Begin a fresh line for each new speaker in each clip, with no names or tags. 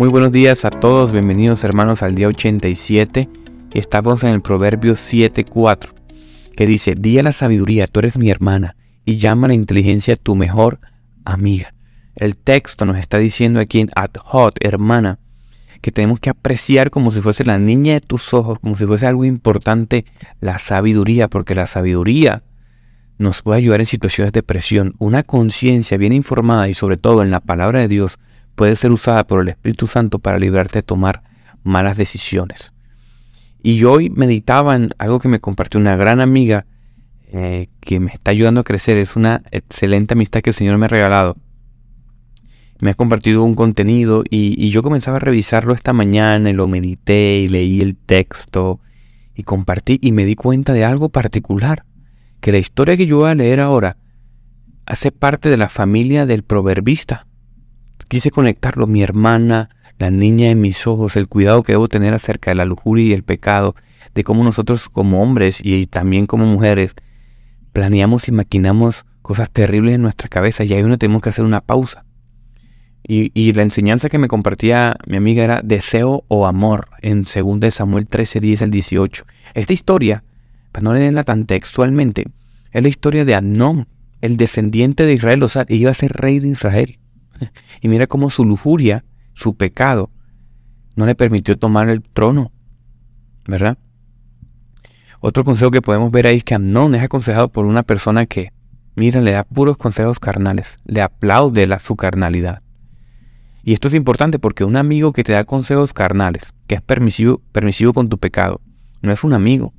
Muy buenos días a todos, bienvenidos hermanos al día 87 y estamos en el Proverbio 7.4 que dice, di a la sabiduría, tú eres mi hermana y llama a la inteligencia tu mejor amiga. El texto nos está diciendo aquí en ad hot, hermana, que tenemos que apreciar como si fuese la niña de tus ojos, como si fuese algo importante, la sabiduría, porque la sabiduría nos puede ayudar en situaciones de presión. Una conciencia bien informada y sobre todo en la palabra de Dios puede ser usada por el Espíritu Santo para librarte de tomar malas decisiones. Y hoy meditaba en algo que me compartió una gran amiga eh, que me está ayudando a crecer. Es una excelente amistad que el Señor me ha regalado. Me ha compartido un contenido y, y yo comenzaba a revisarlo esta mañana y lo medité y leí el texto y compartí y me di cuenta de algo particular. Que la historia que yo voy a leer ahora hace parte de la familia del proverbista. Quise conectarlo, mi hermana, la niña en mis ojos, el cuidado que debo tener acerca de la lujuria y el pecado, de cómo nosotros como hombres y también como mujeres planeamos y maquinamos cosas terribles en nuestra cabeza y ahí uno tenemos que hacer una pausa. Y, la enseñanza que me compartía mi amiga era deseo o amor en 2 Samuel 13, 10 al 18. Esta historia, pues no leerla tan textualmente, es la historia de Amnón, el descendiente de Israel, o sea, iba a ser rey de Israel. Y mira cómo su lujuria, su pecado, no le permitió tomar el trono. ¿Verdad? Otro consejo que podemos ver ahí es que Amnón es aconsejado por una persona que, mira, le da puros consejos carnales, le aplaude la, su carnalidad. Y esto es importante porque un amigo que te da consejos carnales, que es permisivo, permisivo con tu pecado, no es un amigo,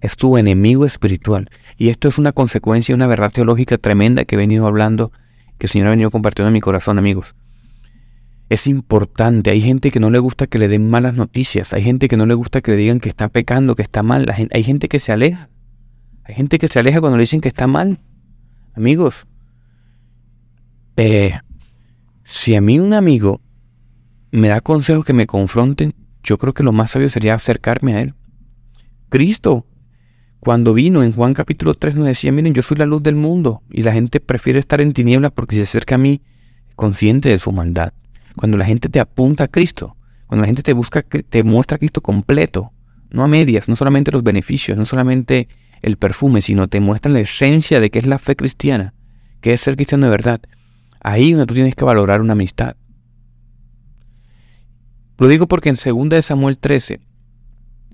es tu enemigo espiritual. Y esto es una consecuencia, una verdad teológica tremenda que he venido hablando que el Señor ha venido compartiendo en mi corazón, amigos. Es importante, hay gente que no le gusta que le den malas noticias, hay gente que no le gusta que le digan que está pecando, que está mal, hay gente que se aleja, hay gente que se aleja cuando le dicen que está mal. Amigos, eh, si a mí un amigo me da consejos que me confronten, yo creo que lo más sabio sería acercarme a él. Cristo cuando vino en Juan capítulo 3 nos decía, miren, yo soy la luz del mundo y la gente prefiere estar en tinieblas porque se acerca a mí consciente de su maldad. Cuando la gente te apunta a Cristo, cuando la gente te busca, te muestra a Cristo completo, no a medias, no solamente los beneficios, no solamente el perfume, sino te muestra la esencia de qué es la fe cristiana, qué es ser cristiano de verdad. Ahí donde tú tienes que valorar una amistad. Lo digo porque en 2 Samuel 13,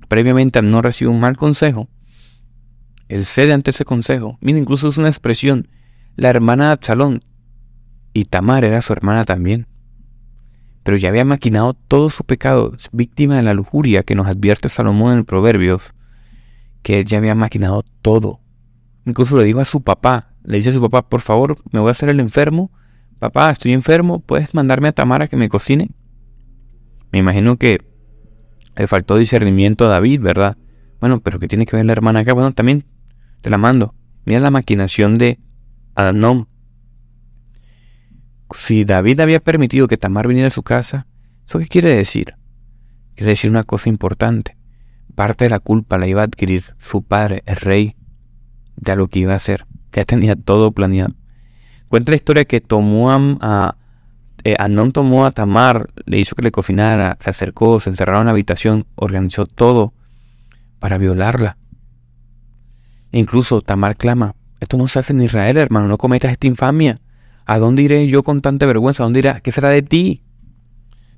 previamente no recibe un mal consejo, él cede ante ese consejo. Mira, incluso es una expresión. La hermana de Absalón y Tamar era su hermana también. Pero ya había maquinado todo su pecado, víctima de la lujuria que nos advierte Salomón en el Proverbios, que él ya había maquinado todo. Incluso le dijo a su papá, le dice a su papá, por favor, me voy a hacer el enfermo. Papá, estoy enfermo, ¿puedes mandarme a Tamar a que me cocine? Me imagino que le faltó discernimiento a David, ¿verdad? Bueno, pero ¿qué tiene que ver la hermana acá? Bueno, también te la mando. Mira la maquinación de Adnón. Si David había permitido que Tamar viniera a su casa, ¿eso qué quiere decir? Quiere decir una cosa importante. Parte de la culpa la iba a adquirir su padre, el rey, de lo que iba a hacer. Ya tenía todo planeado. Cuenta la historia que tomó a, eh, tomó a Tamar, le hizo que le cocinara, se acercó, se encerró en una habitación, organizó todo para violarla. Incluso Tamar clama, esto no se hace en Israel, hermano, no cometas esta infamia. ¿A dónde iré yo con tanta vergüenza? ¿A dónde irá? ¿Qué será de ti?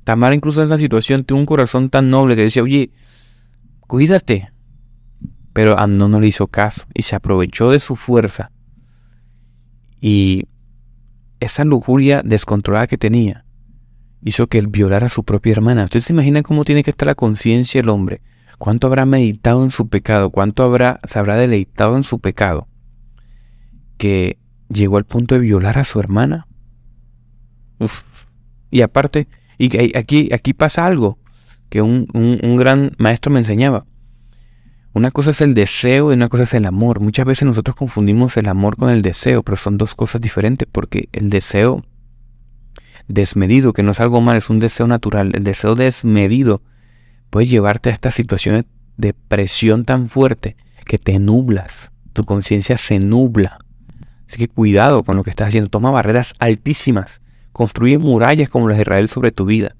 Tamar incluso en esa situación tuvo un corazón tan noble que decía, oye, cuídate. Pero Amnón no le hizo caso y se aprovechó de su fuerza. Y esa lujuria descontrolada que tenía hizo que él violara a su propia hermana. ¿Usted se imagina cómo tiene que estar la conciencia del hombre ¿Cuánto habrá meditado en su pecado? ¿Cuánto habrá, se habrá deleitado en su pecado? Que llegó al punto de violar a su hermana. Y aparte, y aquí, aquí pasa algo que un, un gran maestro me enseñaba. Una cosa es el deseo y una cosa es el amor. Muchas veces nosotros confundimos el amor con el deseo, pero son dos cosas diferentes porque el deseo desmedido, que no es algo mal, es un deseo natural. El deseo desmedido puede llevarte a estas situaciones de presión tan fuerte que te nublas, tu conciencia se nubla. Así que cuidado con lo que estás haciendo, toma barreras altísimas, construye murallas como las de Israel sobre tu vida.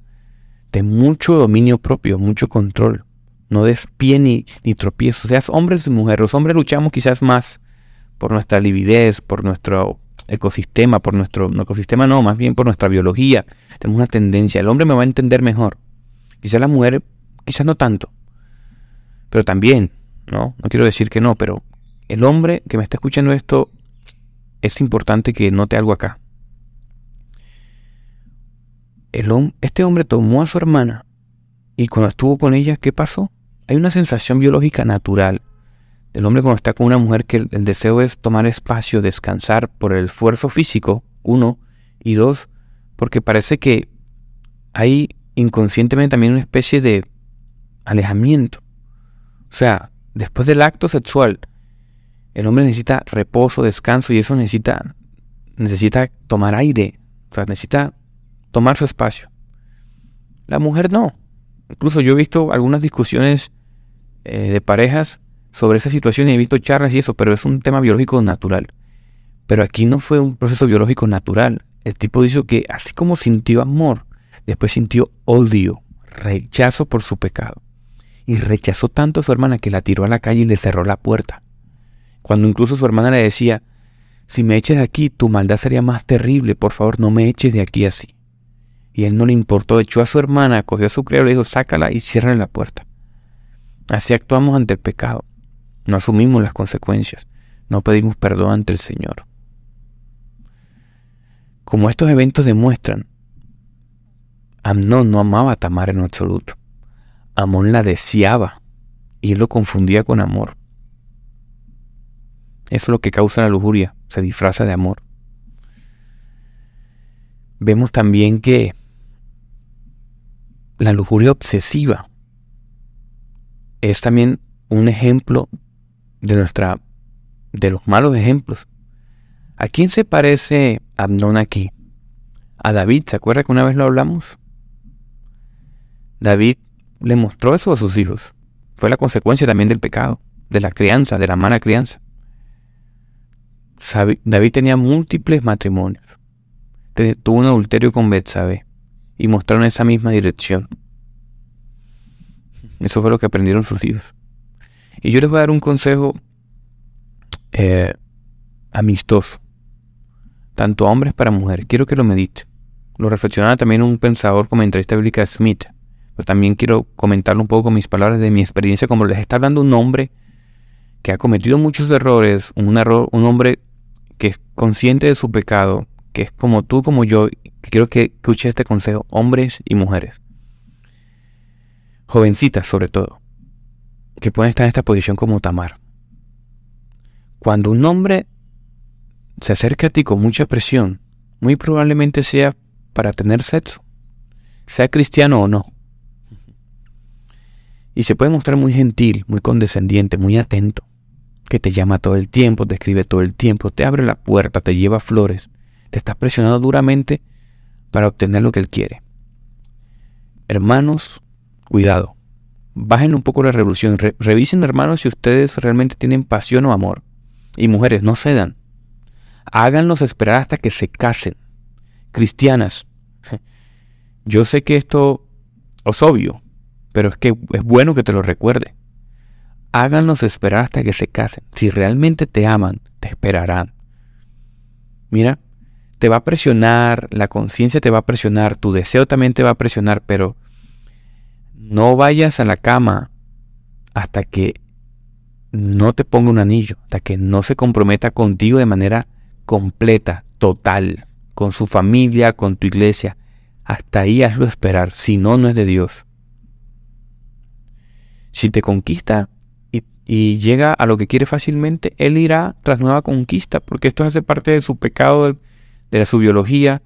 Ten mucho dominio propio, mucho control. No des pie ni, ni tropiezo. Seas hombres y mujeres. Los hombres luchamos quizás más por nuestra lividez, por nuestro ecosistema, por nuestro ecosistema no, más bien por nuestra biología. Tenemos una tendencia. El hombre me va a entender mejor. Quizás la mujer, quizás no tanto. Pero también, ¿no? No quiero decir que no, pero el hombre que me está escuchando esto, es importante que note algo acá. El, este hombre tomó a su hermana y cuando estuvo con ella, ¿qué pasó? Hay una sensación biológica natural del hombre cuando está con una mujer que el, deseo es tomar espacio, descansar por el esfuerzo físico, uno, y dos, porque parece que hay inconscientemente también una especie de alejamiento. O sea, después del acto sexual, el hombre necesita reposo, descanso y eso necesita, necesita tomar aire, o sea, necesita tomar su espacio. La mujer no. Incluso yo he visto algunas discusiones eh, de parejas sobre esa situación y he visto charlas y eso, pero es un tema biológico natural. Pero aquí no fue un proceso biológico natural. El tipo dijo que así como sintió amor, después sintió odio, rechazo por su pecado. Y rechazó tanto a su hermana que la tiró a la calle y le cerró la puerta. Cuando incluso su hermana le decía, si me eches de aquí, tu maldad sería más terrible, por favor no me eches de aquí así. Y él no le importó, echó a su hermana, cogió a su criado y le dijo, sácala y cierra la puerta. Así actuamos ante el pecado. No asumimos las consecuencias. No pedimos perdón ante el Señor. Como estos eventos demuestran, Amnón no amaba a Tamar en absoluto. Amón la deseaba y él lo confundía con amor. Eso es lo que causa la lujuria, se disfraza de amor. Vemos también que la lujuria obsesiva es también un ejemplo de nuestra de los malos ejemplos. ¿A quién se parece Abnón aquí? A David, ¿se acuerda que una vez lo hablamos? David le mostró eso a sus hijos. Fue la consecuencia también del pecado, de la crianza, de la mala crianza. David tenía múltiples matrimonios. Tuvo un adulterio con Betsabé y mostraron esa misma dirección. Eso fue lo que aprendieron sus hijos. Y yo les voy a dar un consejo eh, amistoso, tanto a hombres para mujeres. Quiero que lo medite. Lo reflexionaba también un pensador comentarista bíblica Smith. Pero también quiero comentarlo un poco con mis palabras de mi experiencia, como les está hablando un hombre que ha cometido muchos errores, un error, un hombre que es consciente de su pecado, que es como tú, como yo, quiero que escuche este consejo, hombres y mujeres, jovencitas sobre todo, que pueden estar en esta posición como Tamar. Cuando un hombre se acerca a ti con mucha presión, muy probablemente sea para tener sexo, sea cristiano o no. Y se puede mostrar muy gentil, muy condescendiente, muy atento que te llama todo el tiempo, te escribe todo el tiempo, te abre la puerta, te lleva flores, te está presionando duramente para obtener lo que él quiere. Hermanos, cuidado. Bajen un poco la revolución. revisen, hermanos, si ustedes realmente tienen pasión o amor. Y mujeres, no cedan. Háganlos esperar hasta que se casen. Cristianas, yo sé que esto es obvio, pero es que es bueno que te lo recuerde háganlos esperar hasta que se casen. Si realmente te aman, te esperarán. Mira, te va a presionar, la conciencia te va a presionar, tu deseo también te va a presionar, pero no vayas a la cama hasta que no te ponga un anillo, hasta que no se comprometa contigo de manera completa, total, con su familia, con tu iglesia. Hasta ahí hazlo esperar, si no, no es de Dios. Si te conquista, y llega a lo que quiere fácilmente, él irá tras nueva conquista, porque esto hace parte de su pecado, de, su biología.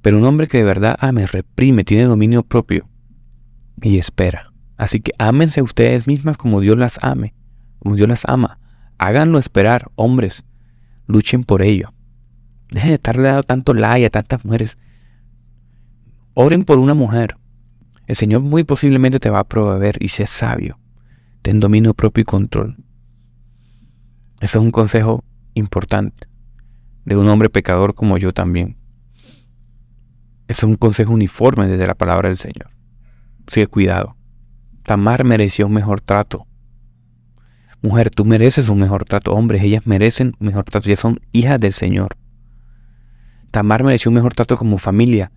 Pero un hombre que de verdad ame, reprime, tiene dominio propio y espera. Así que ámense ustedes mismas como Dios las ame, como Dios las ama. Háganlo esperar, hombres. Luchen por ello. Dejen de estarle dando tanto like a tantas mujeres. Oren por una mujer. El Señor muy posiblemente te va a proveer y sé sabio. Ten dominio propio y control. Ese es un consejo importante de un hombre pecador como yo también. Ese es un consejo uniforme desde la palabra del Señor. Así que cuidado. Tamar merecía un mejor trato. Mujer, tú mereces un mejor trato. Hombres, ellas merecen un mejor trato. Ellas son hijas del Señor. Tamar mereció un mejor trato como familia.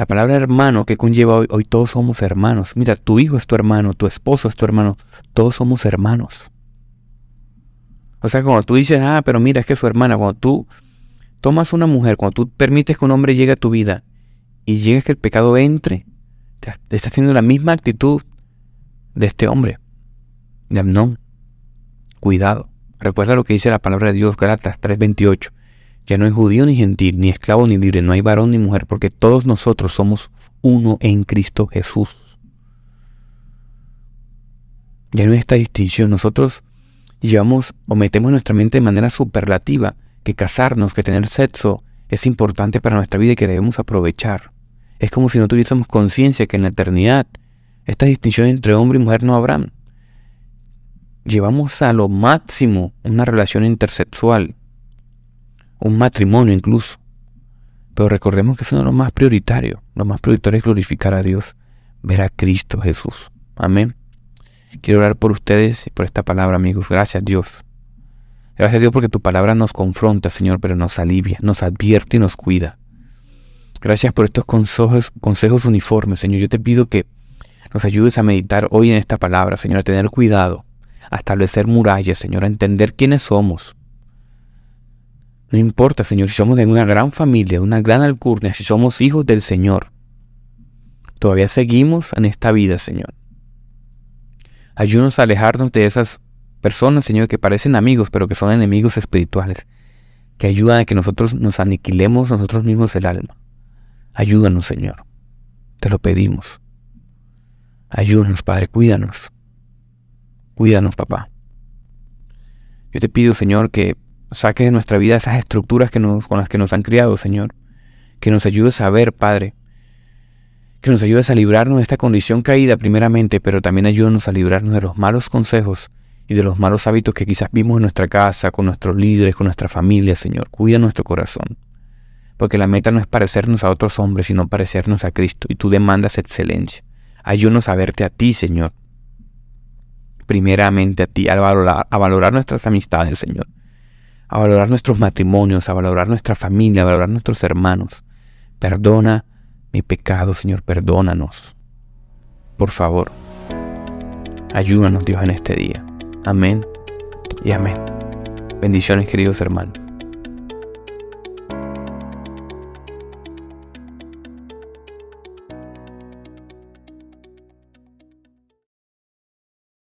La palabra hermano que conlleva hoy, hoy todos somos hermanos. Mira, tu hijo es tu hermano, tu esposo es tu hermano. Todos somos hermanos. O sea, cuando tú dices, ah, pero mira, es que su hermana, cuando tú tomas una mujer, cuando tú permites que un hombre llegue a tu vida y llegues que el pecado entre, te, estás haciendo la misma actitud de este hombre, de Amnón. Cuidado. Recuerda lo que dice la palabra de Dios, Galatas 3:28. Ya no hay judío ni gentil, ni esclavo ni libre, no hay varón ni mujer, porque todos nosotros somos uno en Cristo Jesús. Ya no hay esta distinción. Nosotros llevamos o metemos nuestra mente de manera superlativa que casarnos, que tener sexo es importante para nuestra vida y que debemos aprovechar. Es como si no tuviésemos conciencia que en la eternidad esta distinción entre hombre y mujer no habrán. Llevamos a lo máximo una relación intersexual, un matrimonio incluso. Pero recordemos que eso no es lo más prioritario. Lo más prioritario es glorificar a Dios, ver a Cristo Jesús. Amén. Quiero orar por ustedes y por esta palabra, amigos. Gracias, Dios. Gracias, Dios, porque tu palabra nos confronta, Señor, pero nos alivia, nos advierte y nos cuida. Gracias por estos consejos, consejos uniformes, Señor. Yo te pido que nos ayudes a meditar hoy en esta palabra, Señor, a tener cuidado, a establecer murallas, Señor, a entender quiénes somos. No importa, Señor, si somos de una gran familia, una gran alcurnia, si somos hijos del Señor. Todavía seguimos en esta vida, Señor. Ayúdanos a alejarnos de esas personas, Señor, que parecen amigos, pero que son enemigos espirituales, que ayudan a que nosotros nos aniquilemos nosotros mismos el alma. Ayúdanos, Señor. Te lo pedimos. Ayúdanos, Padre, cuídanos. Cuídanos, papá. Yo te pido, Señor, que saques de nuestra vida esas estructuras que nos, con las que nos han criado, Señor. Que nos ayudes a ver, Padre, que nos ayudes a librarnos de esta condición caída primeramente, pero también ayúdanos a librarnos de los malos consejos y de los malos hábitos que quizás vimos en nuestra casa, con nuestros líderes, con nuestra familia, Señor. Cuida nuestro corazón. Porque la meta no es parecernos a otros hombres, sino parecernos a Cristo. Y tú demandas excelencia. Ayúdanos a verte a ti, Señor. Primeramente a ti, a valorar, a valorar nuestras amistades, Señor. A valorar nuestros matrimonios, a valorar nuestra familia, a valorar nuestros hermanos. Perdona mi pecado, Señor, perdónanos. Por favor, ayúdanos, Dios, en este día. Amén y amén. Bendiciones, queridos hermanos.